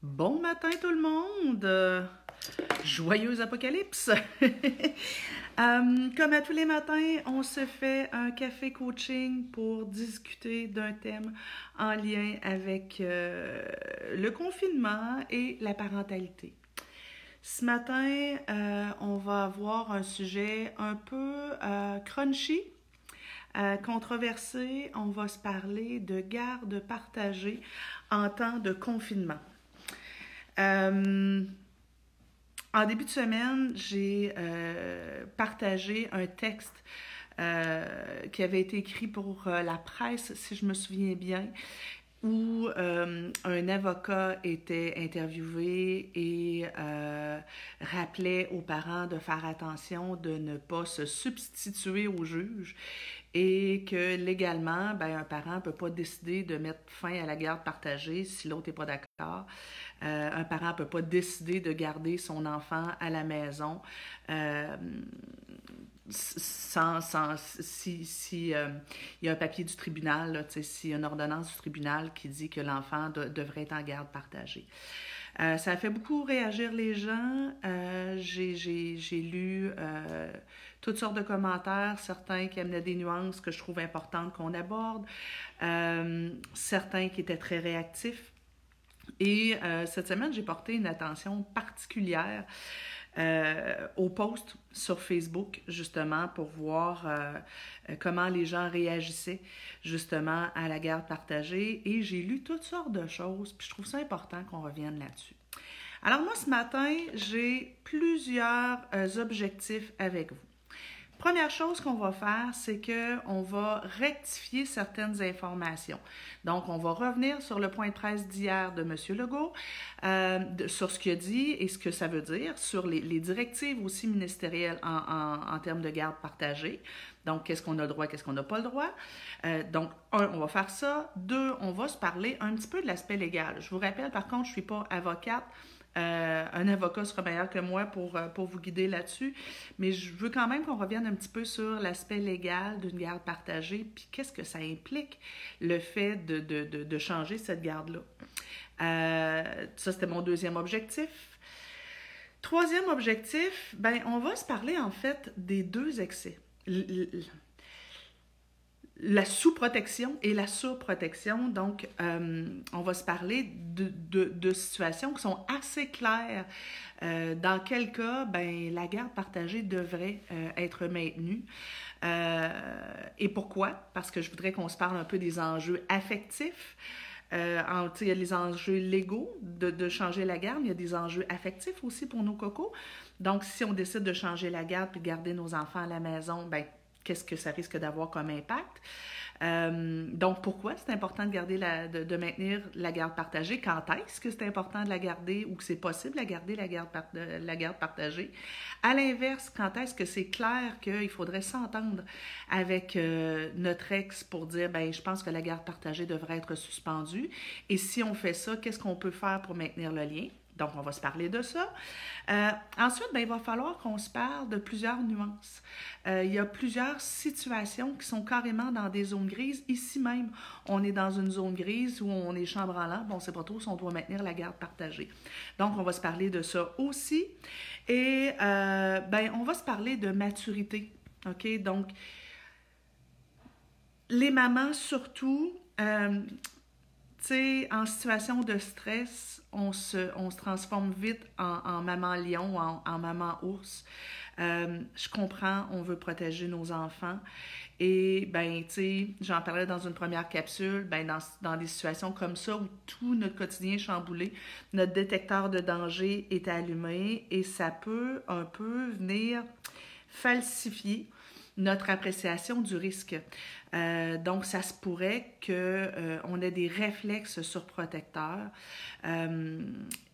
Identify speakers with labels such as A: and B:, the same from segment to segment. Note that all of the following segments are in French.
A: Bon matin tout le monde! Euh, Joyeuse apocalypse! Euh, comme à tous les matins, on se fait un café coaching pour discuter d'un thème en lien avec euh, le confinement et la parentalité. Ce matin, on va avoir un sujet un peu crunchy, controversé. On va se parler de garde partagée en temps de confinement. Euh, en début de semaine, j'ai euh, partagé un texte euh, qui avait été écrit pour la presse, si je me souviens bien, où un avocat était interviewé et rappelait aux parents de faire attention de ne pas se substituer au juge et que légalement, ben, un parent ne peut pas décider de mettre fin à la garde partagée si l'autre n'est pas d'accord. Euh, un parent ne peut pas décider de garder son enfant à la maison euh, sans, sans, si, euh, y a un papier du tribunal, s'il y a une ordonnance du tribunal qui dit que l'enfant devrait être en garde partagée. Ça a fait beaucoup réagir les gens. J'ai lu toutes sortes de commentaires, certains qui amenaient des nuances que je trouve importantes qu'on aborde, certains qui étaient très réactifs. Et euh, cette semaine, j'ai porté une attention particulière euh, au post sur Facebook, justement, pour voir euh, comment les gens réagissaient justement à la garde partagée. Et j'ai lu toutes sortes de choses, puis je trouve ça important qu'on revienne là-dessus. Alors moi, ce matin, j'ai plusieurs objectifs avec vous. Première chose qu'on va faire, c'est qu'on va rectifier certaines informations. Donc, on va revenir sur le point de presse d'hier de M. Legault, euh, sur ce qu'il a dit et ce que ça veut dire, sur les, directives aussi ministérielles en, termes de garde partagée. Donc, qu'est-ce qu'on a le droit, qu'est-ce qu'on n'a pas le droit. Euh, donc, un, on va faire ça. Deux, on va se parler un petit peu de l'aspect légal. Je vous rappelle, par contre, je ne suis pas avocate. Euh, un avocat sera meilleur que moi pour, euh, pour vous guider là-dessus. Mais je veux quand même qu'on revienne un petit peu sur l'aspect légal d'une garde partagée, puis qu'est-ce que ça implique, le fait de, de, de, changer cette garde-là. Euh, ça, c'était mon deuxième objectif. Troisième objectif, ben, on va se parler en fait des deux excès la sous-protection et la surprotection. Donc, euh, on va se parler de, situations qui sont assez claires. Euh, dans quel cas, ben, la garde partagée devrait euh, être maintenue. et pourquoi? Parce que je voudrais qu'on se parle un peu des enjeux affectifs. En, il y a les enjeux légaux de, de, changer la garde, il y a des enjeux affectifs aussi pour nos cocos. Donc, si on décide de changer la garde puis de garder nos enfants à la maison, ben, qu'est-ce que ça risque d'avoir comme impact. Euh, donc, pourquoi c'est important de, garder de, maintenir la garde partagée? Quand est-ce que c'est important de la garder ou que c'est possible de garder la garde, la garde partagée? À l'inverse, quand est-ce que c'est clair qu'il faudrait s'entendre avec euh, notre ex pour dire, ben, je pense que la garde partagée devrait être suspendue? Et si on fait ça, qu'est-ce qu'on peut faire pour maintenir le lien? Donc, on va se parler de ça. Euh, ensuite, ben, il va falloir qu'on se parle de plusieurs nuances. Euh, il y a plusieurs situations qui sont carrément dans des zones grises. Ici même, on est dans une zone grise où on est chambre en lampe. On ne sait pas trop si on doit maintenir la garde partagée. Donc, on va se parler de ça aussi. Et euh, ben, on va se parler de maturité. OK? Donc, les mamans surtout, sais, en situation de stress, on se, on se transforme vite en, maman lion ou en, maman ours. Euh, je comprends, on veut protéger nos enfants. Et, ben, tu sais, j'en parlais dans une première capsule, ben, dans, dans des situations comme ça où tout notre quotidien est chamboulé, notre détecteur de danger est allumé et ça peut un peu venir falsifier notre appréciation du risque. Euh, donc, ça se pourrait qu'on euh, ait des réflexes surprotecteurs. Euh,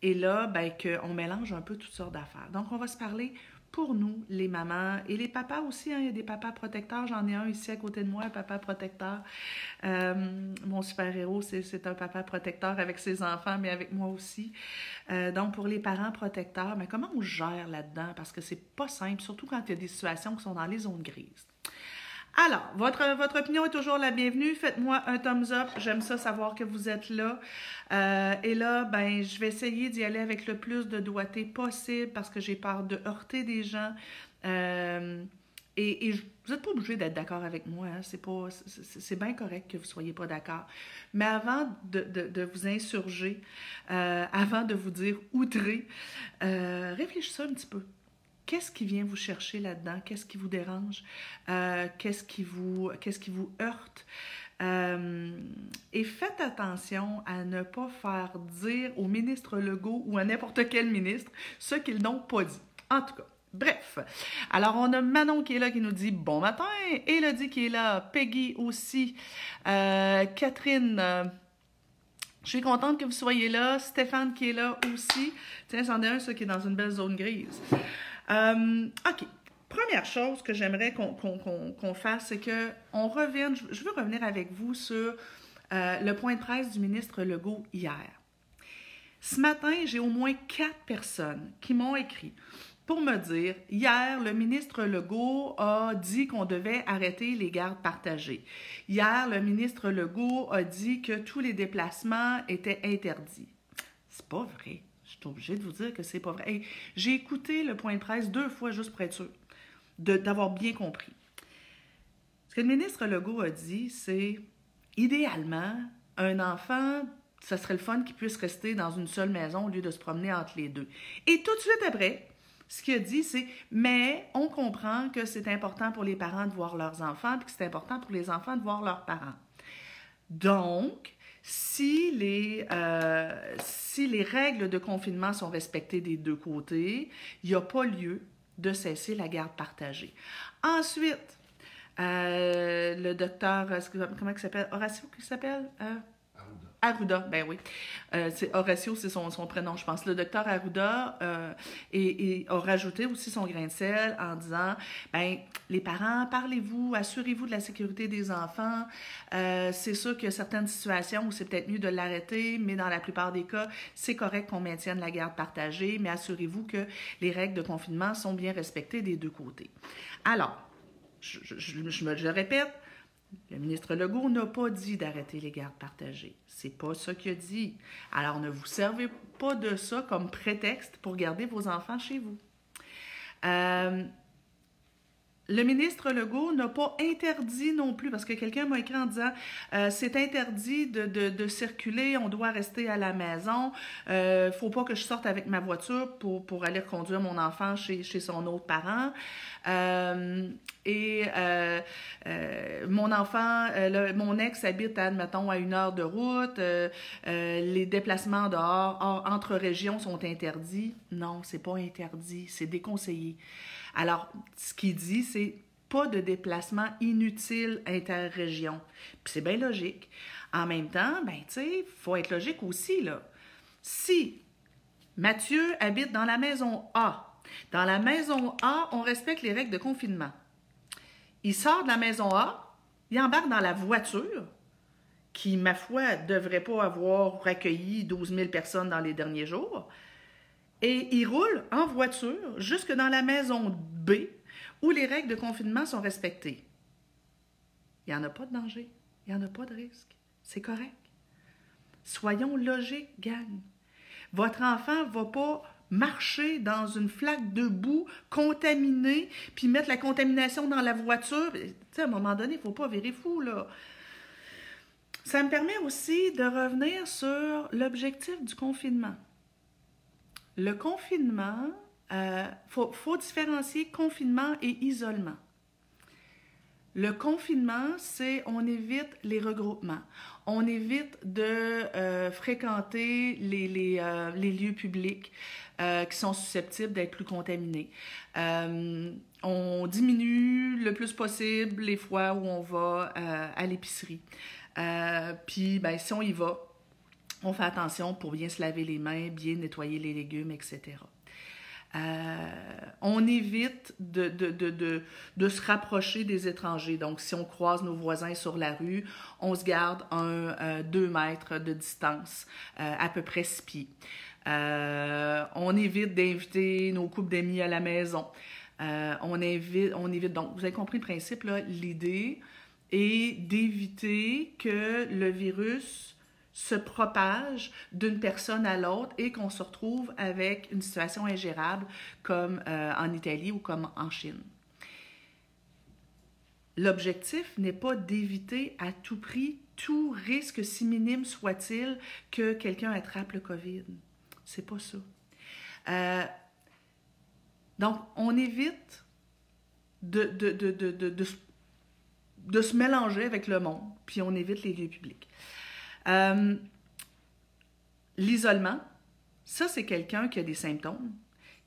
A: et là, ben, qu'on mélange un peu toutes sortes d'affaires. Donc, on va se parler pour nous, les mamans et les papas aussi. Hein, il y a des papas protecteurs. J'en ai un ici à côté de moi, un papa protecteur. mon super-héros, c'est un papa protecteur avec ses enfants, mais avec moi aussi. donc, pour les parents protecteurs, mais comment on gère là-dedans? Parce que c'est pas simple, surtout quand il y a des situations qui sont dans les zones grises. Alors, votre, opinion est toujours la bienvenue. Faites-moi un thumbs up. J'aime ça savoir que vous êtes là. Euh, et là, ben, je vais essayer d'y aller avec le plus de doigté possible parce que j'ai peur de heurter des gens. Euh, et, vous n'êtes pas obligé d'être d'accord avec moi. Hein. C'est pas, c'est bien correct que vous soyez pas d'accord. Mais avant de, vous insurger, euh, avant de vous dire outré, réfléchissez un petit peu. Qu'est-ce qui vient vous chercher là-dedans? Qu'est-ce qui vous dérange? Euh, qu'est-ce qui vous, qu'est-ce qui vous heurte? et faites attention à ne pas faire dire au ministre Legault ou à n'importe quel ministre ce qu'ils n'ont pas dit. En tout cas, Bref, alors on a Manon qui est là qui nous dit bon matin, Elodie qui est là, Peggy aussi, euh, Catherine, euh, je suis contente que vous soyez là, Stéphane qui est là aussi. Tiens, c'en est un, ça qui est dans une belle zone grise. Euh, OK. Première chose que j'aimerais qu'on fasse, c'est que on revienne, je veux revenir avec vous sur le point de presse du ministre Legault hier. Ce matin, j'ai au moins quatre personnes qui m'ont écrit pour me dire, hier, le ministre Legault a dit qu'on devait arrêter les gardes partagées. Hier, le ministre Legault a dit que tous les déplacements étaient interdits. C'est pas vrai. Suis obligée de vous dire que c'est pas vrai. J'ai écouté le point de presse deux fois juste pour être sûr d'avoir bien compris. Ce que le ministre Legault a dit, c'est idéalement, un enfant ça serait le fun qu'il puisse rester dans une seule maison au lieu de se promener entre les deux. Et tout de suite après, ce qu'il a dit, c'est mais on comprend que c'est important pour les parents de voir leurs enfants, puis que c'est important pour les enfants de voir leurs parents. Donc, si les, euh, si les règles de confinement sont respectées des deux côtés, il n'y a pas lieu de cesser la garde partagée. Ensuite, euh, le docteur, comment il s'appelle? Horacio, qui s'appelle? Euh, Arruda, ben oui. Euh, c'est Horacio, c'est son, prénom, je pense. Le docteur Arruda euh, a rajouté aussi son grain de sel en disant ben les parents, parlez-vous, assurez-vous de la sécurité des enfants. Euh, c'est sûr qu'il y a certaines situations où c'est peut-être mieux de l'arrêter, mais dans la plupart des cas, c'est correct qu'on maintienne la garde partagée, mais assurez-vous que les règles de confinement sont bien respectées des deux côtés. Alors, je, je me le répète, le ministre Legault n'a pas dit d'arrêter les gardes partagées. C'est pas ça qu'il a dit. Alors ne vous servez pas de ça comme prétexte pour garder vos enfants chez vous. Euh, le ministre Legault n'a pas interdit non plus, parce que quelqu'un m'a écrit en disant euh, c'est interdit de, circuler, on doit rester à la maison, euh, faut pas que je sorte avec ma voiture pour, pour aller conduire mon enfant chez, chez son autre parent. Euh, et mon enfant, mon ex habite, admettons, à une heure de route, les déplacements dehors, entre régions sont interdits. Non, c'est pas interdit, c'est déconseillé. Alors, ce qu'il dit, c'est pas de déplacement inutile interrégion. Puis c'est bien logique. En même temps, ben, tu sais, faut être logique aussi, là. Si Mathieu habite dans la maison A, dans la maison A, on respecte les règles de confinement. Il sort de la maison A, il embarque dans la voiture, qui, ma foi, devrait pas avoir accueilli 12 000 personnes dans les derniers jours. Et il roule en voiture jusque dans la maison B où les règles de confinement sont respectées. Il n'y en a pas de danger. Il n'y en a pas de risque. C'est correct. Soyons logiques, gang. Votre enfant ne va pas marcher dans une flaque de boue contaminée, puis mettre la contamination dans la voiture. Tu sais, à un moment donné, il ne faut pas virer fou, là. Ça me permet aussi de revenir sur l'objectif du confinement. Le confinement, il euh, faut, différencier confinement et isolement. Le confinement, c'est on évite les regroupements, on évite de euh, fréquenter les, euh, lieux publics qui sont susceptibles d'être plus contaminés. on diminue le plus possible les fois où on va à l'épicerie. Puis, ben, si on y va, on fait attention pour bien se laver les mains, bien nettoyer les légumes, etc. Euh, on évite de, de, se rapprocher des étrangers. Donc, si on croise nos voisins sur la rue, on se garde un, euh, deux mètres de distance, euh, à peu près six pieds. on évite d'inviter nos couples d'amis à la maison. On, évite, on évite, donc vous avez compris le principe, l'idée est d'éviter que le virus se propage d'une personne à l'autre et qu'on se retrouve avec une situation ingérable comme euh, en Italie ou comme en Chine. L'objectif n'est pas d'éviter à tout prix tout risque, si minime soit-il, que quelqu'un attrape le COVID. C'est pas ça. Euh, donc, on évite de, de, de, de, se mélanger avec le monde, puis on évite les lieux publics. Euh, l'isolement, ça, c'est quelqu'un qui a des symptômes,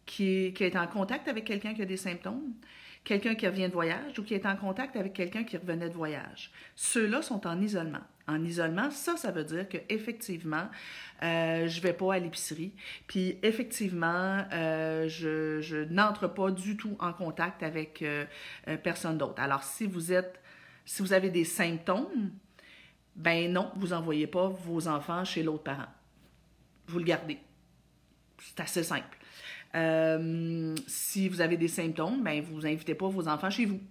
A: qui qui est en contact avec quelqu'un qui a des symptômes, quelqu'un qui revient de voyage ou qui est en contact avec quelqu'un qui revenait de voyage. Ceux-là sont en isolement. En isolement, ça, ça veut dire que effectivement, euh, je vais pas à l'épicerie, puis effectivement, euh, je, je n'entre pas du tout en contact avec euh, personne d'autre. Alors, si vous êtes, si vous avez des symptômes, ben non, vous envoyez pas vos enfants chez l'autre parent. Vous le gardez. C'est assez simple. Euh, si vous avez des symptômes, ben, vous invitez pas vos enfants chez vous.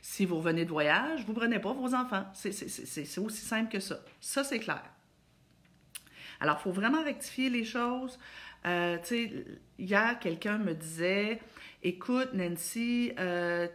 A: Si vous revenez de voyage, vous prenez pas vos enfants. C'est aussi simple que ça. Ça, c'est clair. Alors, il faut vraiment rectifier les choses. Euh, tu sais, hier, quelqu'un me disait, écoute, Nancy, euh,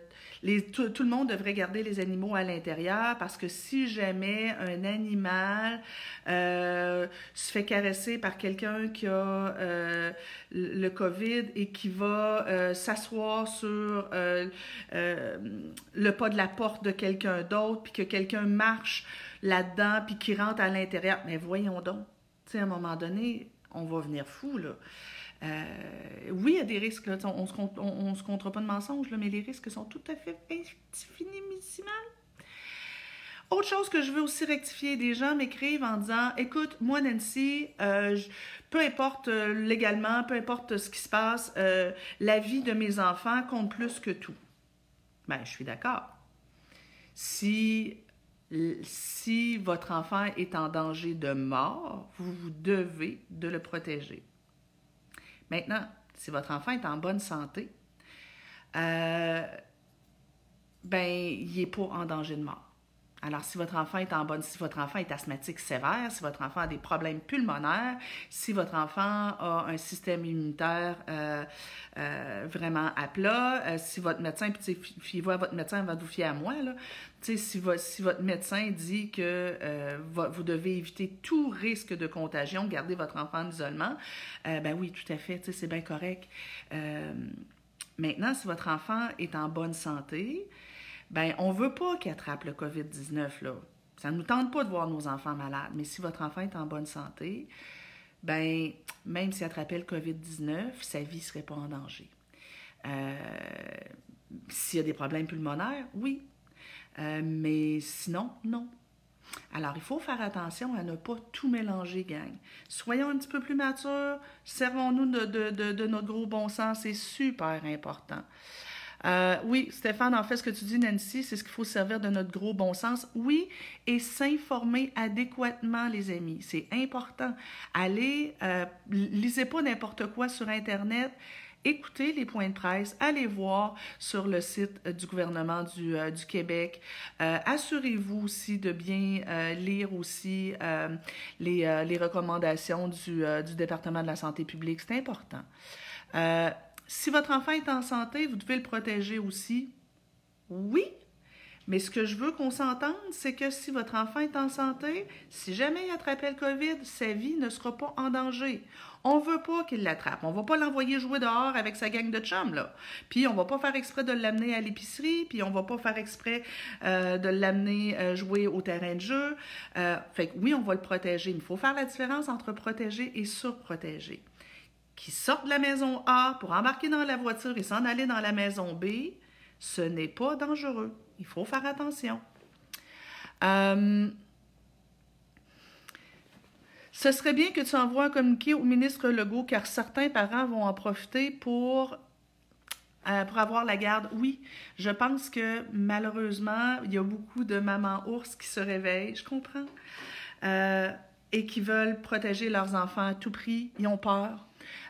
A: tout, le monde devrait garder les animaux à l'intérieur parce que si jamais un animal euh, se fait caresser par quelqu'un qui a euh, le COVID et qui va s'asseoir sur le pas de la porte de quelqu'un d'autre, puis que quelqu'un marche là-dedans, puis qui rentre à l'intérieur, mais voyons donc, tu sais, à un moment donné, on va venir fou, là. Euh, oui, il y a des risques. On ne se, on, se comptera pas de mensonges, mais les risques sont tout à fait infinimissimales. Autre chose que je veux aussi rectifier, des gens m'écrivent en disant Écoute, moi, Nancy, euh, peu importe euh, légalement, peu importe ce qui se passe, la vie de mes enfants compte plus que tout. Ben, je suis d'accord. Si, si votre enfant est en danger de mort, vous, vous devez de le protéger. Maintenant, si votre enfant est en bonne santé, euh, ben, il n'est pas en danger de mort. Alors, si votre enfant est en bonne, si votre enfant est asthmatique sévère, si votre enfant a des problèmes pulmonaires, si votre enfant a un système immunitaire euh, euh, vraiment à plat, si votre médecin, puis fiez-vous à votre médecin va vous fier à moi, là, si, si votre médecin dit que vous devez éviter tout risque de contagion, garder votre enfant en isolement, ben oui, tout à fait, c'est bien correct. maintenant, si votre enfant est en bonne santé, ben on veut pas qu'il attrape le COVID-19 là. Ça ne nous tente pas de voir nos enfants malades, mais si votre enfant est en bonne santé, ben même s'il attrapait le COVID-19, sa vie ne serait pas en danger. Euh, s'il y a des problèmes pulmonaires, oui. Euh, mais sinon, non. Alors, il faut faire attention à ne pas tout mélanger, gang. Soyons un petit peu plus matures, servons-nous de, notre gros bon sens, c'est super important. Euh, oui, Stéphane, en fait, ce que tu dis, Nancy, c'est ce qu'il faut servir de notre gros bon sens. Oui, et s'informer adéquatement, les amis. C'est important. Allez, euh, lisez pas n'importe quoi sur Internet. Écoutez les points de presse, allez voir sur le site euh, du gouvernement du, Québec. Assurez-vous aussi de bien lire aussi les, recommandations du département de la santé publique. C'est important. Si votre enfant est en santé, vous devez le protéger aussi. Oui, mais ce que je veux qu'on s'entende, c'est que si votre enfant est en santé, si jamais il attrape le COVID, sa vie ne sera pas en danger. On veut pas qu'il l'attrape. On va pas l'envoyer jouer dehors avec sa gang de chums. Puis on va pas faire exprès de l'amener à l'épicerie, puis on va pas faire exprès euh, de l'amener euh, jouer au terrain de jeu. Euh, fait que oui, on va le protéger, il faut faire la différence entre protéger et surprotéger qui sortent de la maison A pour embarquer dans la voiture et s'en aller dans la maison B, ce n'est pas dangereux. Il faut faire attention. Euh, ce serait bien que tu envoies un communiqué au ministre Legault car certains parents vont en profiter pour, euh, pour avoir la garde. Oui, je pense que malheureusement, il y a beaucoup de mamans ours qui se réveillent. Je comprends. Euh, et qui veulent protéger leurs enfants à tout prix. Ils ont peur.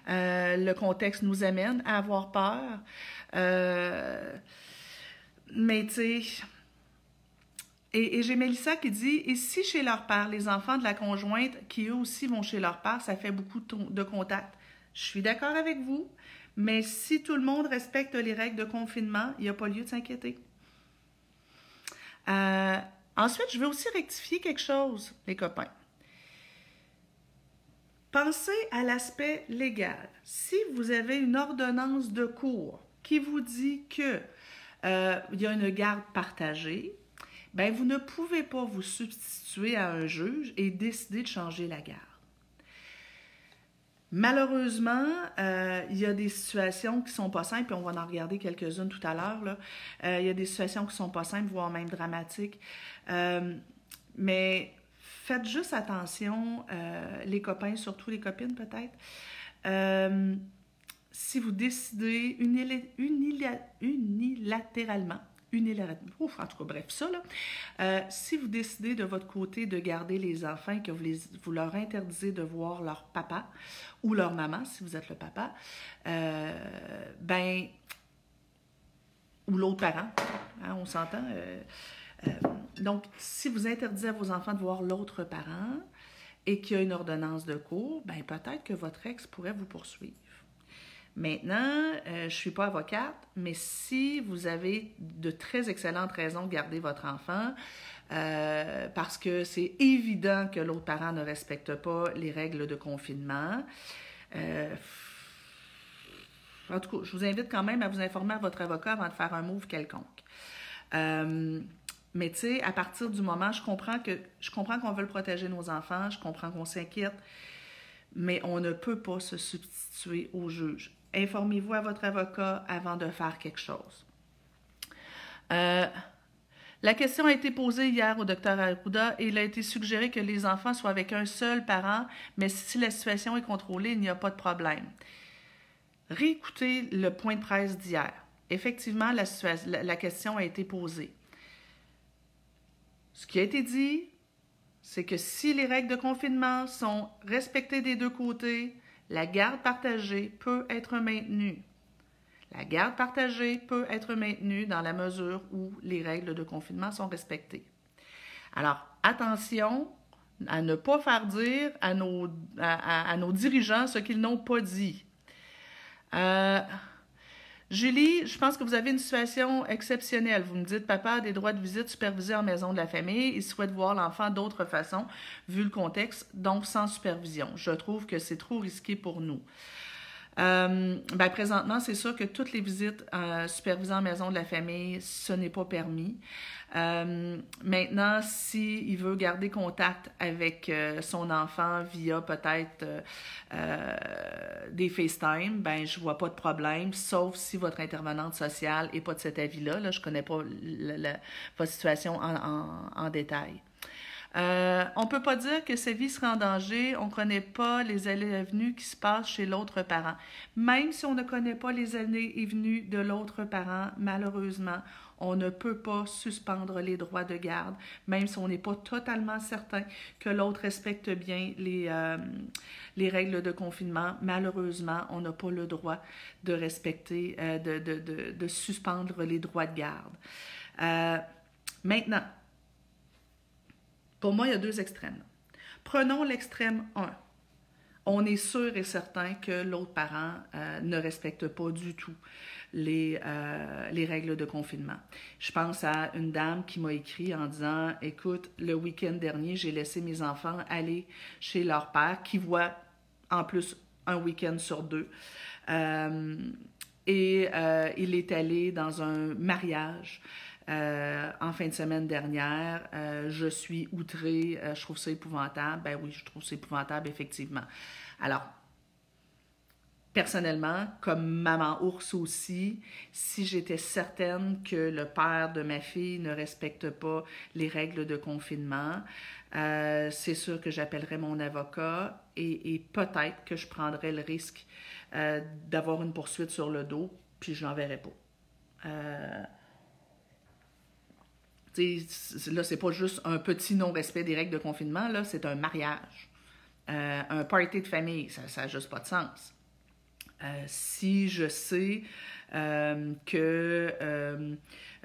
A: Le contexte nous amène à avoir peur. mais tu sais, et, et j'ai Mélissa qui dit Et si chez leur père, les enfants de la conjointe, qui eux aussi vont chez leur père, ça fait beaucoup de, contacts. Je suis d'accord avec vous, mais si tout le monde respecte les règles de confinement, il n'y a pas lieu de s'inquiéter. Euh, ensuite, je veux aussi rectifier quelque chose, les copains. Pensez à l'aspect légal. Si vous avez une ordonnance de cours qui vous dit qu'il euh, y a une garde partagée, ben vous ne pouvez pas vous substituer à un juge et décider de changer la garde. Malheureusement, euh, il y a des situations qui sont pas simples, et on va en regarder quelques-unes tout à l'heure. Euh, il y a des situations qui sont pas simples, voire même dramatiques. Euh, mais faites juste attention, les copains, surtout les copines peut-être. si vous décidez unilatéralement unilatéralement. Ouf, en tout cas, bref, ça, là. Euh, si vous décidez de votre côté de garder les enfants et que vous, vous leur interdisez de voir leur papa ou leur maman, si vous êtes le papa, euh, ben, ou l'autre parent, hein, on s'entend. Donc, si vous interdisez à vos enfants de voir l'autre parent et qu'il y a une ordonnance de cours, ben peut-être que votre ex pourrait vous poursuivre. Maintenant, euh, je ne suis pas avocate, mais si vous avez de très excellentes raisons de garder votre enfant, euh, parce que c'est évident que l'autre parent ne respecte pas les règles de confinement, euh, en tout cas, je vous invite quand même à vous informer à votre avocat avant de faire un move quelconque. Mais tu sais, à partir du moment, je comprends que je comprends qu'on veut protéger nos enfants, je comprends qu'on s'inquiète, mais on ne peut pas se substituer au juge informez-vous à votre avocat avant de faire quelque chose. Euh, la question a été posée hier au docteur Arruda et il a été suggéré que les enfants soient avec un seul parent, mais si la situation est contrôlée, il n'y a pas de problème. Réécoutez le point de presse d'hier. Effectivement, la, la question a été posée. Ce qui a été dit, c'est que si les règles de confinement sont respectées des deux côtés, la garde partagée peut être maintenue. La garde partagée peut être maintenue dans la mesure où les règles de confinement sont respectées. Alors, attention à ne pas faire dire à nos, dirigeants ce qu'ils n'ont pas dit. Euh, Julie, je pense que vous avez une situation exceptionnelle. Vous me dites, papa a des droits de visite supervisés en maison de la famille. Il souhaite voir l'enfant d'autre façon, vu le contexte, donc sans supervision. Je trouve que c'est trop risqué pour nous. Euh, ben, présentement, c'est sûr que toutes les visites euh, supervisées en maison de la famille, ce n'est pas permis. Euh, maintenant, s'il il veut garder contact avec euh, son enfant via peut-être euh, des FaceTime, ben je vois pas de problème, sauf si votre intervenante sociale n'est pas de cet avis-là. Là, je connais pas votre situation en, détail. On ne peut pas dire que sa vie sera en danger. On ne connaît pas les allées et venues qui se passent chez l'autre parent. Même si on ne connaît pas les allées et venues de l'autre parent, malheureusement, on ne peut pas suspendre les droits de garde, même si on n'est pas totalement certain que l'autre respecte bien les, euh, les règles de confinement. Malheureusement, on n'a pas le droit de respecter, euh, de, suspendre les droits de garde. maintenant, pour moi, il y a deux extrêmes. Prenons l'extrême 1. On est sûr et certain que l'autre parent euh, ne respecte pas du tout les, euh, les règles de confinement. Je pense à une dame qui m'a écrit en disant Écoute, le week-end dernier, j'ai laissé mes enfants aller chez leur père, qui voit en plus un week-end sur deux. Euh, et il est allé dans un mariage euh, en fin de semaine dernière. Euh, je suis outrée, euh, je trouve ça épouvantable. Ben oui, je trouve ça épouvantable, effectivement. Alors, personnellement, comme maman ours aussi, si j'étais certaine que le père de ma fille ne respecte pas les règles de confinement, c'est sûr que j'appellerais mon avocat et, peut-être que je prendrais le risque d'avoir une poursuite sur le dos, puis je l'enverrais pas là, c'est pas juste un petit non-respect des règles de confinement, là, c'est un mariage. Euh, un party de famille, ça n'a juste pas de sens. Si je sais que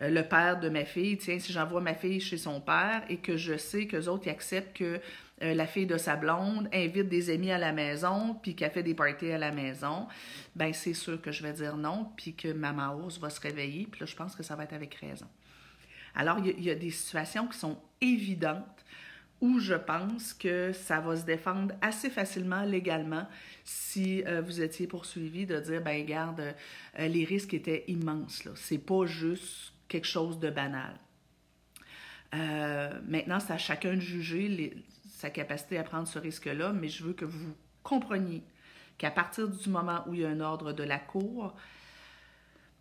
A: le père de ma fille, tiens, si j'envoie ma fille chez son père et que je sais que autres acceptent que euh, la fille de sa blonde invite des amis à la maison, puis qu'elle fait des parties à la maison, ben c'est sûr que je vais dire non, puis que ma hausse va se réveiller, puis là, je pense que ça va être avec raison. Alors, il y, a des situations qui sont évidentes où je pense que ça va se défendre assez facilement légalement si euh, vous étiez poursuivi de dire, ben garde, euh, les risques étaient immenses. Là. C'est pas juste quelque chose de banal. maintenant, c'est à chacun de juger sa capacité à prendre ce risque-là, mais je veux que vous compreniez qu'à partir du moment où il y a un ordre de la Cour,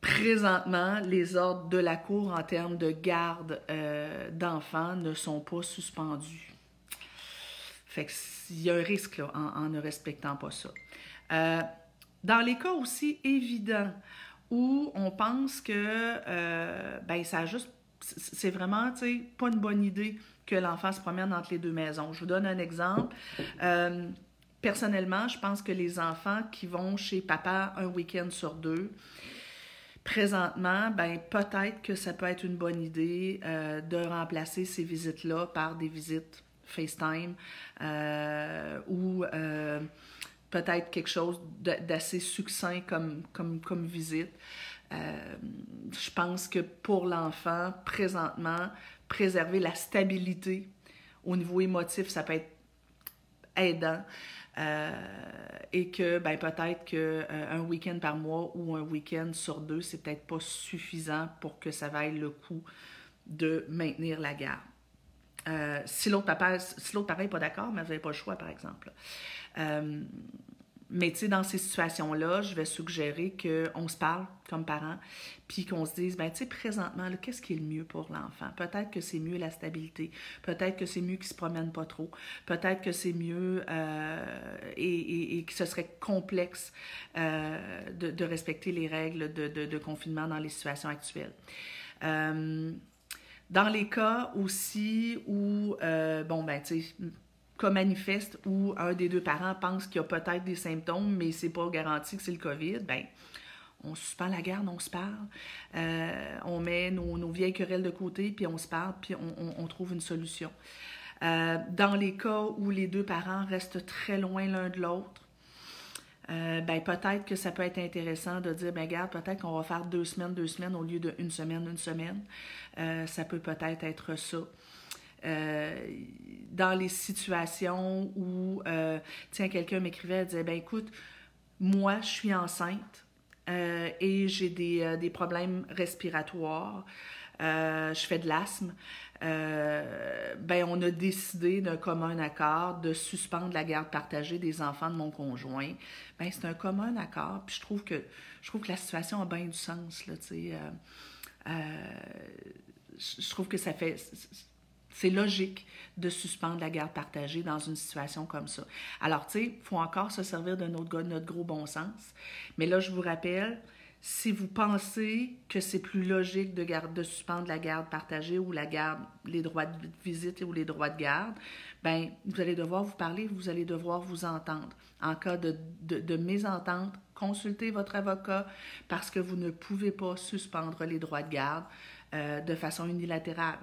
A: présentement, les ordres de la Cour en termes de garde euh, d'enfants ne sont pas suspendus. Fait y a un risque en, ne respectant pas ça. Euh, dans les cas aussi évidents où on pense que euh, ben, juste c'est vraiment pas une bonne idée que l'enfant se promène entre les deux maisons. Je vous donne un exemple. Personnellement, je pense que les enfants qui vont chez papa un week-end sur deux, présentement, ben peut-être que ça peut être une bonne idée euh, de remplacer ces visites-là par des visites FaceTime euh, ou peut-être quelque chose d'assez succinct comme, comme, comme visite. je pense que pour l'enfant, présentement, préserver la stabilité au niveau émotif, ça peut être aidant. Euh, et que ben, peut-être qu'un euh, week-end par mois ou un week-end sur deux, c'est peut-être pas suffisant pour que ça vaille le coup de maintenir la garde. Euh, si l'autre papa, si l'autre parent n'est pas d'accord, mais vous n'avez pas le choix, par exemple. Mais tu sais, dans ces situations-là, je vais suggérer qu'on se parle comme parents, puis qu'on se dise, ben tu sais, présentement, qu'est-ce qui est le mieux pour l'enfant? Peut-être que c'est mieux la stabilité, peut-être que c'est mieux qu'il ne se promène pas trop, peut-être que c'est mieux euh, et, que ce serait complexe euh, de, respecter les règles de, confinement dans les situations actuelles. Euh, dans les cas aussi où, bon, ben tu sais, cas manifeste où un des deux parents pense qu'il y a peut-être des symptômes, mais c'est pas garanti que c'est le COVID, ben on suspend la garde, on se parle, euh, on met nos, vieilles querelles de côté, puis on se parle, puis on, trouve une solution. Euh, dans les cas où les deux parents restent très loin l'un de l'autre, euh, ben peut-être que ça peut être intéressant de dire, ben regarde, peut-être qu'on va faire deux semaines, deux semaines au lieu d'une semaine, une semaine. ça peut peut-être être ça. Euh, dans les situations où, euh, tiens, quelqu'un m'écrivait, disait, ben écoute, moi, je suis enceinte euh, et j'ai des, des, problèmes respiratoires, je fais de l'asthme. ben, on a décidé d'un commun accord de suspendre la garde partagée des enfants de mon conjoint. Ben, c'est un commun accord, puis je trouve que je trouve que la situation a bien du sens, là, tu sais. je trouve que ça fait c'est logique de suspendre la garde partagée dans une situation comme ça. Alors, tu sais, il faut encore se servir de notre, gros bon sens. Mais là, je vous rappelle, si vous pensez que c'est plus logique de, garde, de suspendre la garde partagée ou la garde, les droits de visite ou les droits de garde, ben vous allez devoir vous parler, vous allez devoir vous entendre. En cas de, de mésentente, consultez votre avocat parce que vous ne pouvez pas suspendre les droits de garde euh, de façon unilatérale.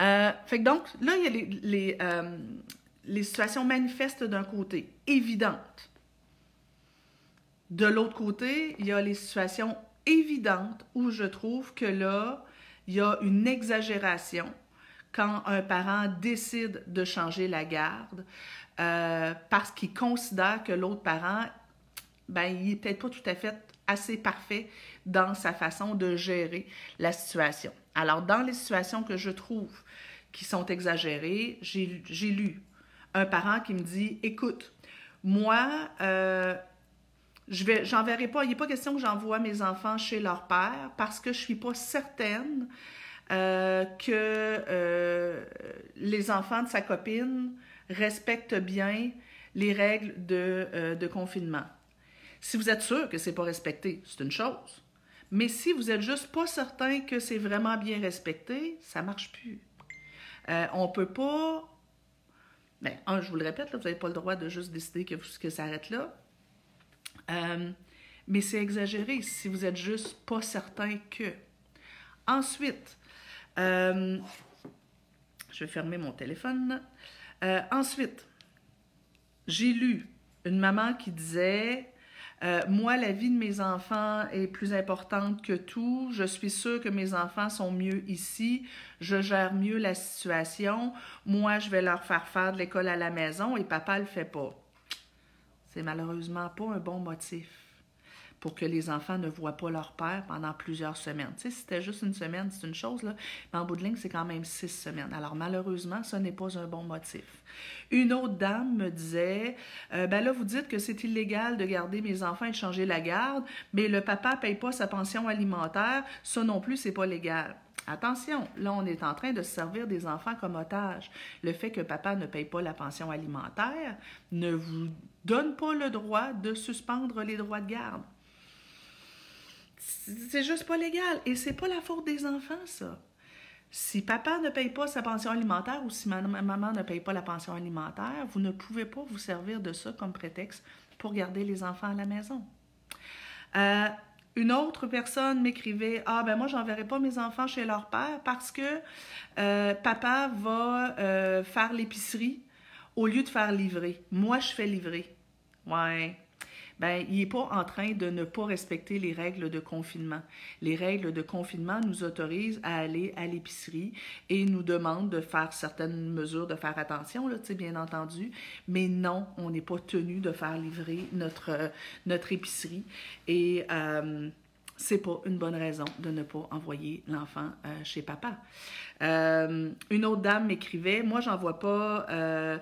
A: Euh, fait que donc, là, il y a euh, les situations manifestes d'un côté, évidentes. De l'autre côté, il y a les situations évidentes où je trouve que là, il y a une exagération quand un parent décide de changer la garde euh, parce qu'il considère que l'autre parent, ben, il n'est peut-être pas tout à fait assez parfait dans sa façon de gérer la situation. Alors, dans les situations que je trouve qui sont exagérées, j'ai lu un parent qui me dit Écoute, moi, euh, je vais, pas, il n'est pas question que j'envoie mes enfants chez leur père parce que je ne suis pas certaine euh, que euh, les enfants de sa copine respectent bien les règles de, de confinement. Si vous êtes sûr que ce n'est pas respecté, c'est une chose. Mais si vous êtes juste pas certain que c'est vraiment bien respecté, ça marche plus. Euh, on peut pas. Ben, je vous le répète, vous n'avez pas le droit de juste décider que, que ça arrête là. Euh, mais c'est exagéré si vous êtes juste pas certain que. Ensuite, euh, je vais fermer mon téléphone. Euh, ensuite, j'ai lu une maman qui disait euh, Moi, la vie de mes enfants est plus importante que tout. Je suis sûre que mes enfants sont mieux ici. Je gère mieux la situation. Moi, je vais leur faire faire de l'école à la maison et papa le fait pas. C'est malheureusement pas un bon motif pour que les enfants ne voient pas leur père pendant plusieurs semaines. Si c'était juste une semaine, c'est une chose, là, mais en bout de ligne, c'est quand même six semaines. Alors, malheureusement, ce n'est pas un bon motif. Une autre dame me disait, euh, ben là, vous dites que c'est illégal de garder mes enfants et de changer la garde, mais le papa paye pas sa pension alimentaire, ça non plus, c'est pas légal. Attention, là, on est en train de se servir des enfants comme otages. Le fait que papa ne paye pas la pension alimentaire ne vous donne pas le droit de suspendre les droits de garde. C'est juste pas légal. Et c'est pas la faute des enfants, ça. Si papa ne paye pas sa pension alimentaire ou si maman ne paye pas la pension alimentaire, vous ne pouvez pas vous servir de ça comme prétexte pour garder les enfants à la maison. Euh, une autre personne m'écrivait Ah, ben moi, j'enverrai pas mes enfants chez leur père parce que euh, papa va euh, faire l'épicerie au lieu de faire livrer. Moi, je fais livrer. Ouais ben, il n'est pas en train de ne pas respecter les règles de confinement. Les règles de confinement nous autorisent à aller à l'épicerie et nous demandent de faire certaines mesures, de faire attention, là, bien entendu, mais non, on n'est pas tenu de faire livrer notre, notre épicerie. Et euh, c'est pas une bonne raison de ne pas envoyer l'enfant euh, chez papa. Euh, une autre dame m'écrivait, moi j'envoie pas euh,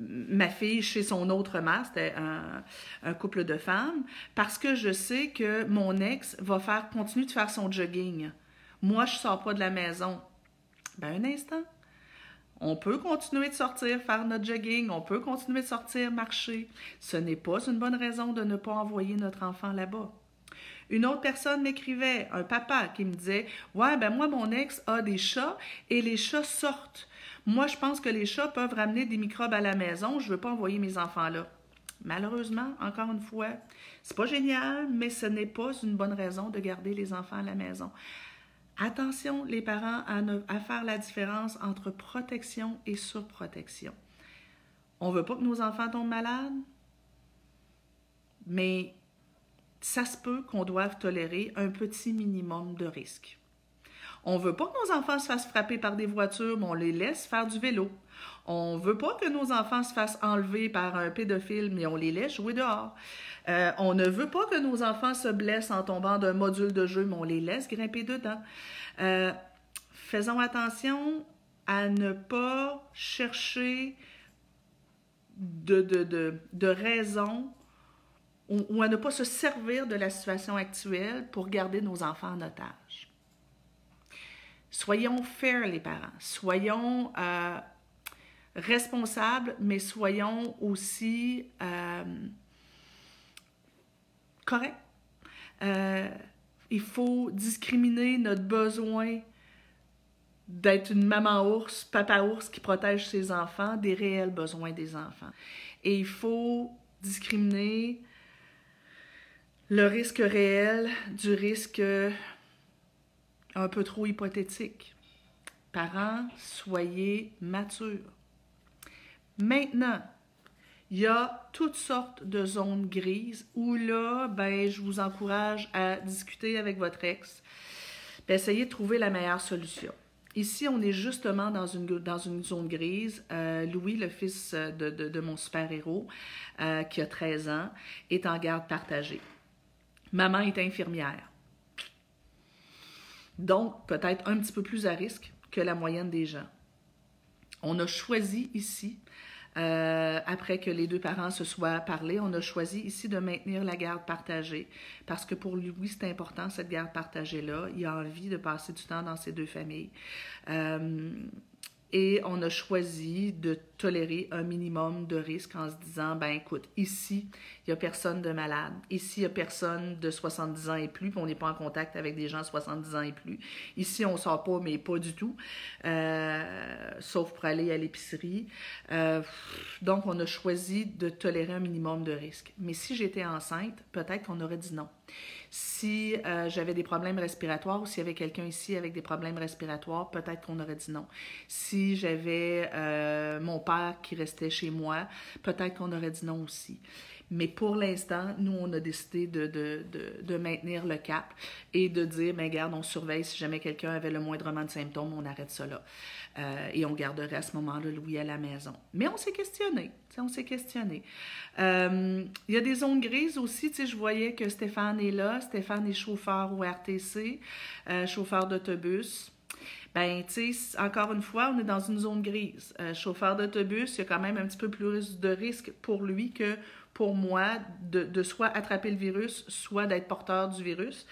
A: ma fille chez son autre mère, c'était un, couple de femmes, parce que je sais que mon ex va faire continuer de faire son jogging. Moi je sors pas de la maison. Ben un instant. On peut continuer de sortir, faire notre jogging, on peut continuer de sortir, marcher. Ce n'est pas une bonne raison de ne pas envoyer notre enfant là-bas. Une autre personne m'écrivait, un papa qui me disait Ouais, ben moi, mon ex a des chats et les chats sortent. Moi, je pense que les chats peuvent ramener des microbes à la maison. Je ne veux pas envoyer mes enfants là. Malheureusement, encore une fois, c'est pas génial, mais ce n'est pas une bonne raison de garder les enfants à la maison. Attention, les parents, à, à faire la différence entre protection et surprotection. On ne veut pas que nos enfants tombent malades, mais ça se peut qu'on doive tolérer un petit minimum de risque. On ne veut pas que nos enfants se fassent frapper par des voitures, mais on les laisse faire du vélo. On ne veut pas que nos enfants se fassent enlever par un pédophile, mais on les laisse jouer dehors. Euh, on ne veut pas que nos enfants se blessent en tombant d'un module de jeu, mais on les laisse grimper dedans. Euh, faisons attention à ne pas chercher de, de, de, de ou, à ne pas se servir de la situation actuelle pour garder nos enfants en otage. Soyons fair, les parents. Soyons euh, responsables, mais soyons aussi euh, corrects. Euh, il faut discriminer notre besoin d'être une maman ours, papa ours qui protège ses enfants des réels besoins des enfants. Et il faut discriminer le risque réel du risque un peu trop hypothétique. Parents, soyez matures. Maintenant, il y a toutes sortes de zones grises où là, ben, je vous encourage à discuter avec votre ex, puis essayer de trouver la meilleure solution. Ici, on est justement dans une, zone grise. Euh, Louis, le fils de, de, mon super-héros, euh, qui a 13 ans, est en garde partagée. Maman est infirmière. Donc, peut-être un petit peu plus à risque que la moyenne des gens. On a choisi ici, euh, après que les deux parents se soient parlé, on a choisi ici de maintenir la garde partagée parce que pour lui, c'est important cette garde partagée-là. Il a envie de passer du temps dans ses deux familles. Euh, Et on a choisi de tolérer un minimum de risque en se disant, ben écoute, ici, il n'y a personne de malade. Ici, il n'y a personne de 70 ans et plus, on n'est pas en contact avec des gens de 70 ans et plus. Ici, on ne sort pas, mais pas du tout, euh, sauf pour aller à l'épicerie. Euh, donc, on a choisi de tolérer un minimum de risque. Mais si j'étais enceinte, peut-être qu'on aurait dit non. Si euh, j'avais des problèmes respiratoires ou s'il y avait quelqu'un ici avec des problèmes respiratoires, peut-être qu'on aurait dit non. Si j'avais euh, mon père qui restait chez moi, peut-être qu'on aurait dit non aussi. Mais pour l'instant, nous, on a décidé de, de, de, maintenir le cap et de dire, mais garde, on surveille si jamais quelqu'un avait le moindrement de symptômes, on arrête là. Euh, et on garderait à ce moment-là Louis à la maison. Mais on s'est questionné. On s'est questionné. Euh, il y a des zones grises aussi. Je voyais que Stéphane est là. Stéphane est chauffeur au RTC, euh, chauffeur d'autobus. Ben, tu sais, encore une fois, on est dans une zone grise. chauffeur d'autobus, il y a quand même un petit peu plus de risque pour lui que pour moi de, de soit attraper le virus, soit d'être porteur du virus.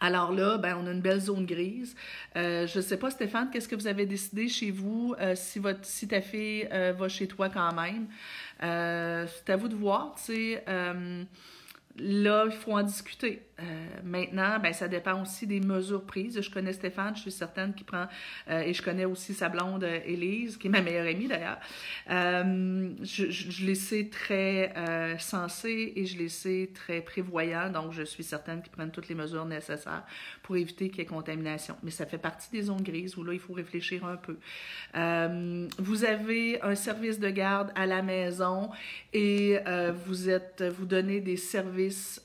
A: Alors là, ben, on a une belle zone grise. Euh, je ne sais pas, Stéphane, qu'est-ce que vous avez décidé chez vous euh, si, votre, si ta fille euh, va chez toi quand même? c'est à vous de voir, tu sais. là, il faut en discuter. Euh, maintenant, ben, ça dépend aussi des mesures prises. Je connais Stéphane, je suis certaine qu'il prend, euh, et je connais aussi sa blonde euh, Élise, qui est ma meilleure amie d'ailleurs. je, je, les sais très sensés et je les sais très prévoyants, donc je suis certaine qu'ils prennent toutes les mesures nécessaires pour éviter qu'il y ait contamination. Mais ça fait partie des zones grises où là, il faut réfléchir un peu. vous avez un service de garde à la maison et vous êtes, vous donnez des services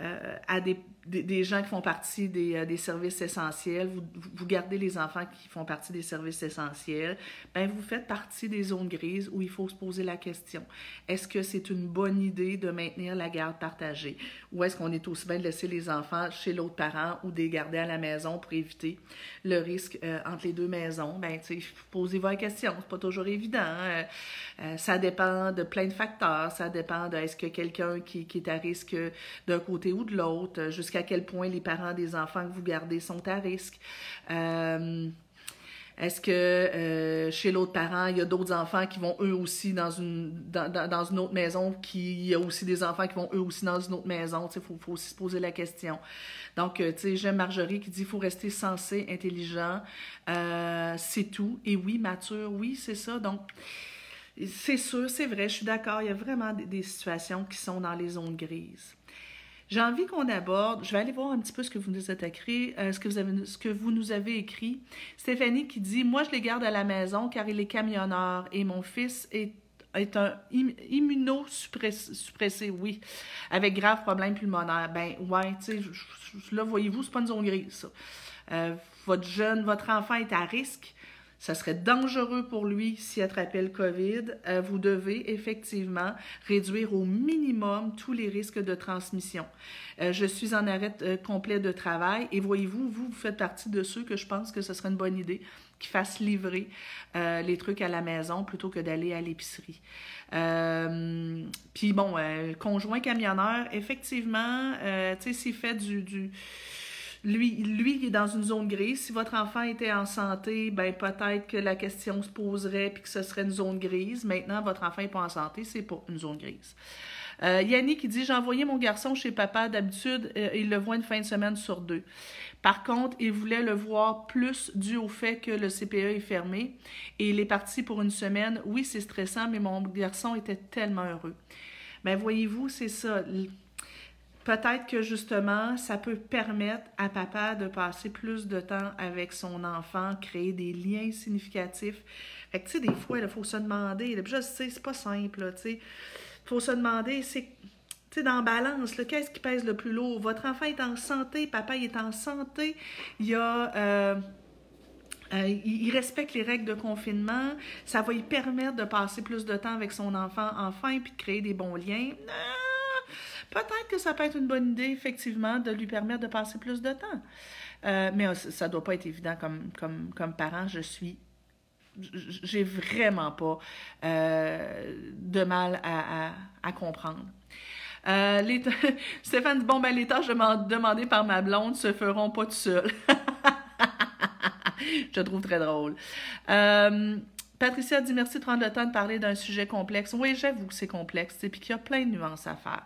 A: euh, à des, des, gens qui font partie des, euh, des services essentiels, vous, vous, gardez les enfants qui font partie des services essentiels, ben vous faites partie des zones grises où il faut se poser la question. Est-ce que c'est une bonne idée de maintenir la garde partagée? Ou est-ce qu'on est aussi bien de laisser les enfants chez l'autre parent ou de les garder à la maison pour éviter le risque euh, entre les deux maisons? Ben, posez-vous la question, c'est pas toujours évident. Hein. ça dépend de plein de facteurs, ça dépend de est-ce que quelqu'un qui, qui est à risque d'un côté ou de l'autre, euh, jusqu'à quel point les parents des enfants que vous gardez sont à risque. Euh, est-ce que euh, chez l'autre parent, il y a d'autres enfants qui vont eux aussi dans une, dans, une autre maison, qui, il y a aussi des enfants qui vont eux aussi dans une autre maison? Il faut, aussi se poser la question. Donc, tu sais, j'aime Marjorie qui dit qu'il faut rester sensé, intelligent, c'est tout. Et oui, mature, oui, c'est ça. Donc, c'est sûr, c'est vrai, je suis d'accord, il y a vraiment des, des situations qui sont dans les zones grises. J'ai envie qu'on aborde, je vais aller voir un petit peu ce que vous nous avez écrit, euh, ce, que vous avez, ce que vous nous avez écrit. Stéphanie qui dit Moi, je les garde à la maison car il est camionneur et mon fils est est un immunosuppressé, oui, avec grave problème pulmonaire. Ben, ouais, tu sais, là, voyez-vous, c'est pas une zone grise, ça. Euh, votre jeune, votre enfant est à risque ça serait dangereux pour lui s'il attrapait le COVID. Euh, vous devez effectivement réduire au minimum tous les risques de transmission. Euh, je suis en arrêt euh, complet de travail et voyez-vous, vous, vous faites partie de ceux que je pense que ce serait une bonne idée qui fassent livrer les trucs à la maison plutôt que d'aller à l'épicerie. Puis bon, conjoint camionneur, effectivement, tu sais, s'il fait du, du lui, lui, il est dans une zone grise. Si votre enfant était en santé, ben peut-être que la question se poserait puis que ce serait une zone grise. Maintenant, votre enfant n'est pas en santé, c'est pas une zone grise. Euh, Yannick qui dit J'ai envoyé mon garçon chez papa. D'habitude, euh, il le voit une fin de semaine sur deux. Par contre, il voulait le voir plus dû au fait que le CPE est fermé et il est parti pour une semaine. Oui, c'est stressant, mais mon garçon était tellement heureux. Mais ben, voyez-vous, c'est ça peut-être que justement, ça peut permettre à papa de passer plus de temps avec son enfant, créer des liens significatifs. Fait que, tu sais, des fois, il faut se demander, je sais, c'est pas simple, tu faut se demander, c'est, tu sais, dans balance, qu'est-ce qui pèse le plus lourd? Votre enfant est en santé, papa est en santé, il a... Euh, euh, il, respecte les règles de confinement. Ça va lui permettre de passer plus de temps avec son enfant enfin puis de créer des bons liens. Peut-être que ça peut être une bonne idée, effectivement, de lui permettre de passer plus de temps. Euh, mais euh, ça ne doit pas être évident comme, comme, comme parent. Je suis j'ai vraiment pas euh, de mal à, à, comprendre. les Stéphane dit Bon, ben, les tâches demandées par ma blonde se feront pas tout seul. Je trouve très drôle. Euh, Patricia dit merci de prendre le temps de parler d'un sujet complexe. Oui, j'avoue que c'est complexe, et puis qu'il y a plein de nuances à faire.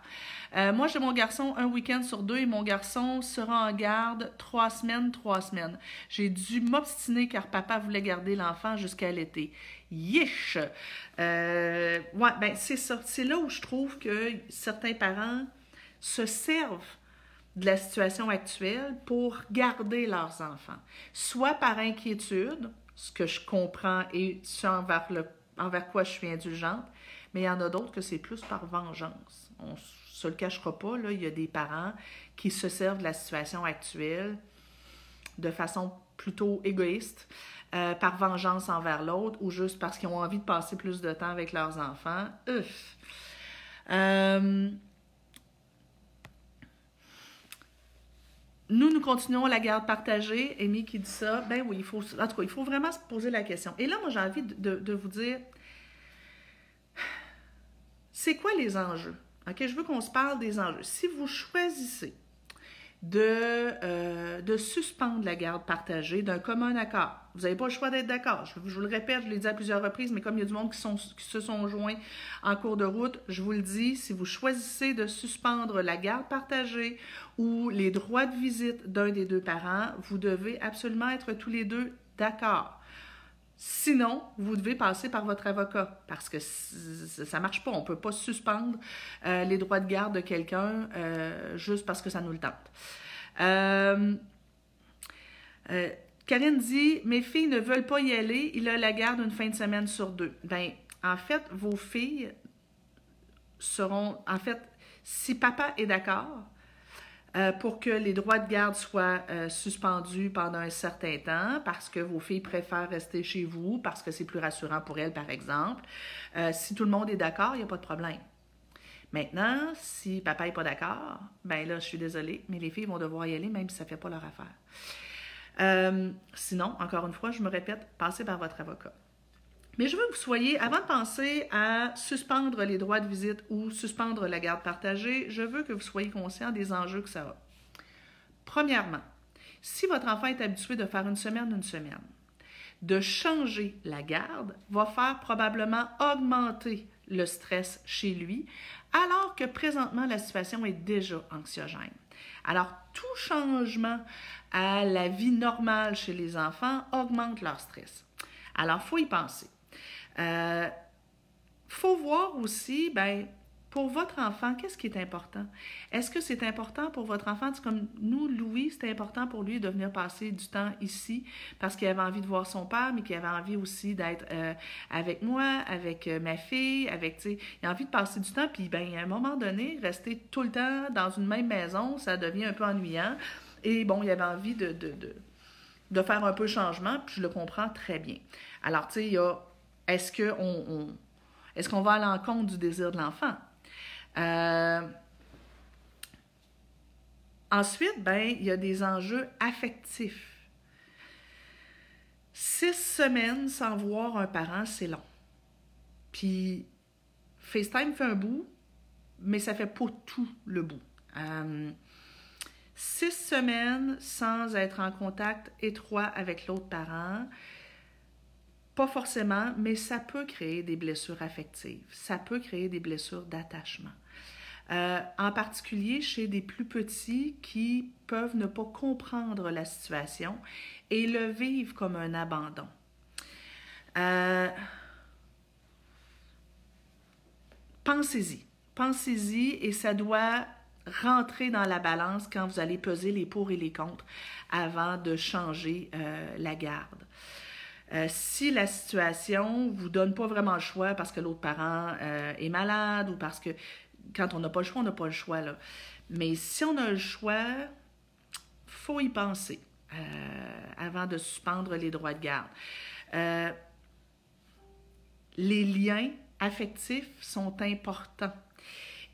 A: Euh, moi, j'ai mon garçon un week-end sur deux et mon garçon sera en garde trois semaines, trois semaines. J'ai dû m'obstiner car papa voulait garder l'enfant jusqu'à l'été. Yish! Euh, ouais, ben c'est ça. C'est là où je trouve que certains parents se servent de la situation actuelle pour garder leurs enfants, soit par inquiétude, ce que je comprends et ce envers, le, envers quoi je suis indulgente, mais il y en a d'autres que c'est plus par vengeance. On se le cachera pas, là, il y a des parents qui se servent de la situation actuelle de façon plutôt égoïste, euh, par vengeance envers l'autre ou juste parce qu'ils ont envie de passer plus de temps avec leurs enfants. Euh, Nous, nous continuons la garde partagée. Amy qui dit ça. Ben oui, il faut, en tout cas, il faut vraiment se poser la question. Et là, moi, j'ai envie de, vous dire, c'est quoi les enjeux? OK, je veux qu'on se parle des enjeux. Si vous choisissez de, euh, de suspendre la garde partagée d'un commun accord. Vous n'avez pas le choix d'être d'accord. Je, vous le répète, je l'ai dit à plusieurs reprises, mais comme il y a du monde qui se sont joints en cours de route, je vous le dis, si vous choisissez de suspendre la garde partagée ou les droits de visite d'un des deux parents, vous devez absolument être tous les deux d'accord. Sinon, vous devez passer par votre avocat parce que ça ne marche pas. On ne peut pas suspendre euh, les droits de garde de quelqu'un euh, juste parce que ça nous le tente. Euh, Karine dit Mes filles ne veulent pas y aller, il a la garde une fin de semaine sur deux. Bien, en fait, vos filles seront. En fait, si papa est d'accord, euh, pour que les droits de garde soient euh, suspendus pendant un certain temps parce que vos filles préfèrent rester chez vous, parce que c'est plus rassurant pour elles, par exemple. Euh, si tout le monde est d'accord, il n'y a pas de problème. Maintenant, si papa n'est pas d'accord, ben là, je suis désolée, mais les filles vont devoir y aller même si ça ne fait pas leur affaire. sinon, encore une fois, je me répète, passez par votre avocat. Mais je veux que vous soyez, avant de penser à suspendre les droits de visite ou suspendre la garde partagée, je veux que vous soyez conscient des enjeux que ça a. Premièrement, si votre enfant est habitué de faire une semaine, une semaine, de changer la garde va faire probablement augmenter le stress chez lui, alors que présentement la situation est déjà anxiogène. Alors, tout changement à la vie normale chez les enfants augmente leur stress. Alors, il faut y penser. Euh, faut voir aussi, ben, pour votre enfant, qu'est-ce qui est important? Est-ce que c'est important pour votre enfant? comme nous, Louis, c'était important pour lui de venir passer du temps ici parce qu'il avait envie de voir son père, mais qu'il avait envie aussi d'être euh, avec moi, avec euh, ma fille, avec, tu sais, il a envie de passer du temps. Puis, ben, à un moment donné, rester tout le temps dans une même maison, ça devient un peu ennuyant. Et bon, il avait envie de, de, de, de faire un peu de changement, puis je le comprends très bien. Alors, tu sais, il y a est-ce qu'on est-ce qu'on va à l'encontre du désir de l'enfant? Euh, ensuite, ben, il y a des enjeux affectifs. Six semaines sans voir un parent, c'est long. Puis, FaceTime fait un bout, mais ça fait pas tout le bout. Euh, six semaines sans être en contact étroit avec l'autre parent, pas forcément, mais ça peut créer des blessures affectives, ça peut créer des blessures d'attachement. Euh, en particulier chez des plus petits qui peuvent ne pas comprendre la situation et le vivre comme un abandon. Euh, pensez-y, pensez-y et ça doit rentrer dans la balance quand vous allez peser les pour et les contre avant de changer euh, la garde. Euh, si la situation vous donne pas vraiment le choix parce que l'autre parent euh, est malade ou parce que quand on n'a pas le choix, on n'a pas le choix. Là. Mais si on a le choix, faut y penser euh, avant de suspendre les droits de garde. les liens affectifs sont importants.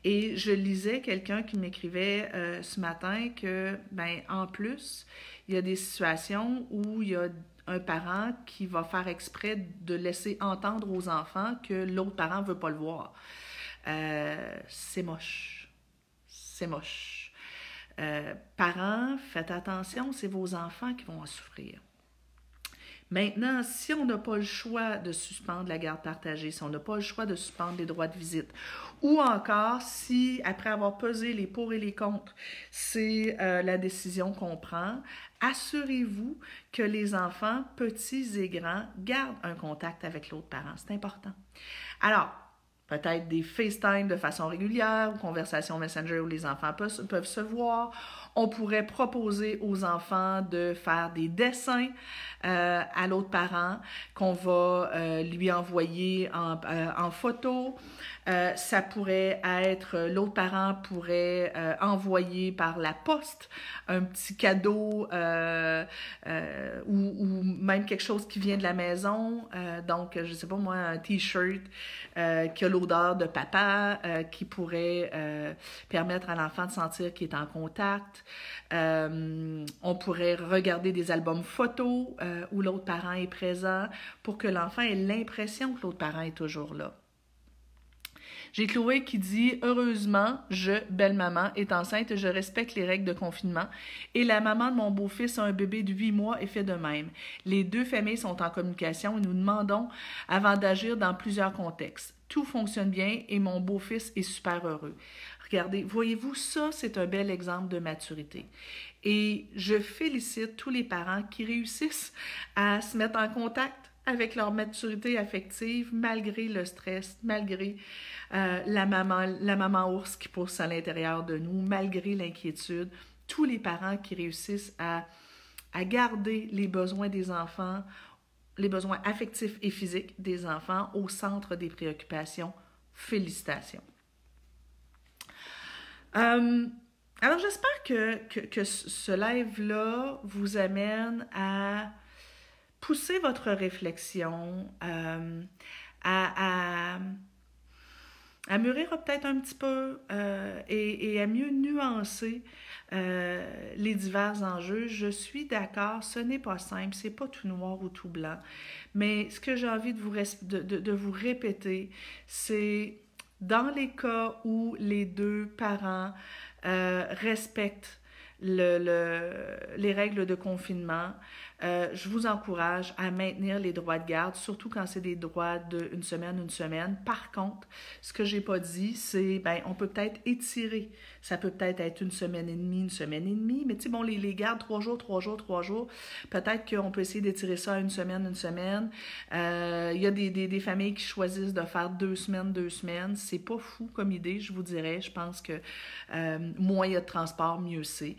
A: Et je lisais quelqu'un qui m'écrivait ce matin que, ben, en plus, il y a des situations où il y a un parent qui va faire exprès de laisser entendre aux enfants que l'autre parent ne veut pas le voir. Euh, c'est moche. C'est moche. Euh, parents, faites attention, c'est vos enfants qui vont en souffrir. Maintenant, si on n'a pas le choix de suspendre la garde partagée, si on n'a pas le choix de suspendre les droits de visite, ou encore si, après avoir pesé les pour et les contre, c'est euh, la décision qu'on prend, assurez-vous que les enfants, petits et grands, gardent un contact avec l'autre parent. C'est important. Alors, peut-être des FaceTime de façon régulière ou conversations Messenger où les enfants peuvent, se voir. On pourrait proposer aux enfants de faire des dessins euh, à l'autre parent qu'on va euh, lui envoyer en, euh, en photo. ça pourrait être, l'autre parent pourrait envoyer par la poste un petit cadeau ou, ou, même quelque chose qui vient de la maison. donc, je sais pas moi, un t-shirt qui a l'odeur de papa, qui pourrait permettre à l'enfant de sentir qu'il est en contact. On pourrait regarder des albums photos euh, où l'autre parent est présent pour que l'enfant ait l'impression que l'autre parent est toujours là. J'ai Chloé qui dit Heureusement, je, belle-maman, est enceinte et je respecte les règles de confinement. Et la maman de mon beau-fils a un bébé de 8 mois et fait de même. Les deux familles sont en communication et nous demandons avant d'agir dans plusieurs contextes. Tout fonctionne bien et mon beau-fils est super heureux. Regardez, voyez-vous, ça, c'est un bel exemple de maturité. Et je félicite tous les parents qui réussissent à se mettre en contact avec leur maturité affective malgré le stress, malgré euh, la, maman, la maman ours qui pousse à l'intérieur de nous, malgré l'inquiétude. Tous les parents qui réussissent à, à garder les besoins des enfants, les besoins affectifs et physiques des enfants au centre des préoccupations. Félicitations. Euh, alors, j'espère que, que, ce live-là vous amène à pousser votre réflexion, euh, à, à, mûrir peut-être un petit peu euh, et, à mieux nuancer euh, les divers enjeux. Je suis d'accord, ce n'est pas simple, c'est pas tout noir ou tout blanc. Mais ce que j'ai envie de vous, de, de vous répéter, c'est dans les cas où les deux parents euh, respectent les règles de confinement, euh, je vous encourage à maintenir les droits de garde, surtout quand c'est des droits d'une semaine, une semaine. Par contre, ce que j'ai pas dit, c'est, ben, on peut peut-être étirer. Ça peut peut-être être une semaine et demie, une semaine et demie, mais tu sais, bon, les, les gardes, trois jours, trois jours, trois jours, peut-être qu'on peut essayer d'étirer ça à une semaine, une semaine. Euh, il y a des, des, familles qui choisissent de faire deux semaines, deux semaines. C'est pas fou comme idée, je vous dirais. Je pense que euh, moins il y a de transport, mieux c'est.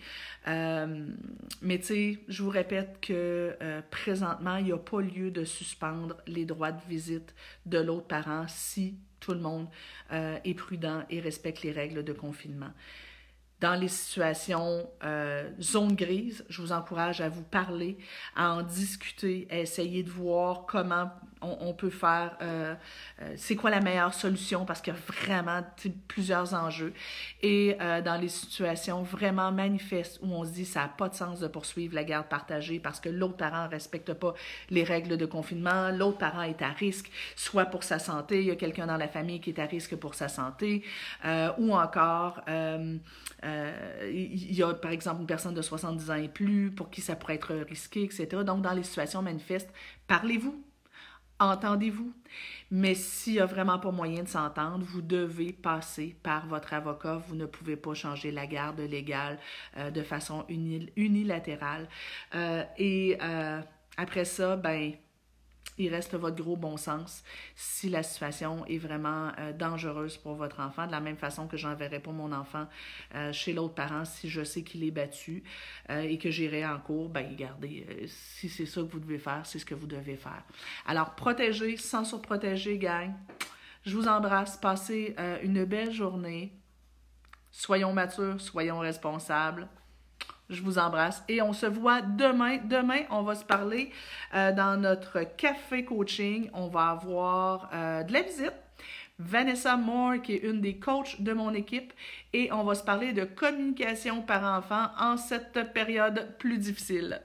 A: Mais tu sais, je vous répète que euh, présentement, il n'y a pas lieu de suspendre les droits de visite de l'autre parent si tout le monde euh, est prudent et respecte les règles de confinement. Dans les situations zone grise, je vous encourage à vous parler, à en discuter, à essayer de voir comment on, peut faire, euh, euh, c'est quoi la meilleure solution parce qu'il y a vraiment plusieurs enjeux. Et euh, dans les situations vraiment manifestes où on se dit ça n'a pas de sens de poursuivre la garde partagée parce que l'autre parent ne respecte pas les règles de confinement, l'autre parent est à risque, soit pour sa santé, il y a quelqu'un dans la famille qui est à risque pour sa santé, ou encore il y a par exemple une personne de 70 ans et plus pour qui ça pourrait être risqué, etc. Donc dans les situations manifestes, parlez-vous Entendez-vous? Mais s'il n'y a vraiment pas moyen de s'entendre, vous devez passer par votre avocat. Vous ne pouvez pas changer la garde légale euh, de façon unilatérale. Euh, et euh, après ça, ben, il reste votre gros bon sens si la situation est vraiment euh, dangereuse pour votre enfant, de la même façon que j'enverrai pas mon enfant euh, chez l'autre parent si je sais qu'il est battu euh, et que j'irai en cours, ben regardez, si c'est ça que vous devez faire, c'est ce que vous devez faire. Alors, protéger sans surprotéger, gang. Je vous embrasse, passez une belle journée. Soyons matures, soyons responsables. Je vous embrasse et on se voit demain. Demain, on va se parler euh, dans notre café coaching. On va avoir euh, de la visite. Vanessa Moore, qui est une des coachs de mon équipe, et on va se parler de communication par enfant en cette période plus difficile.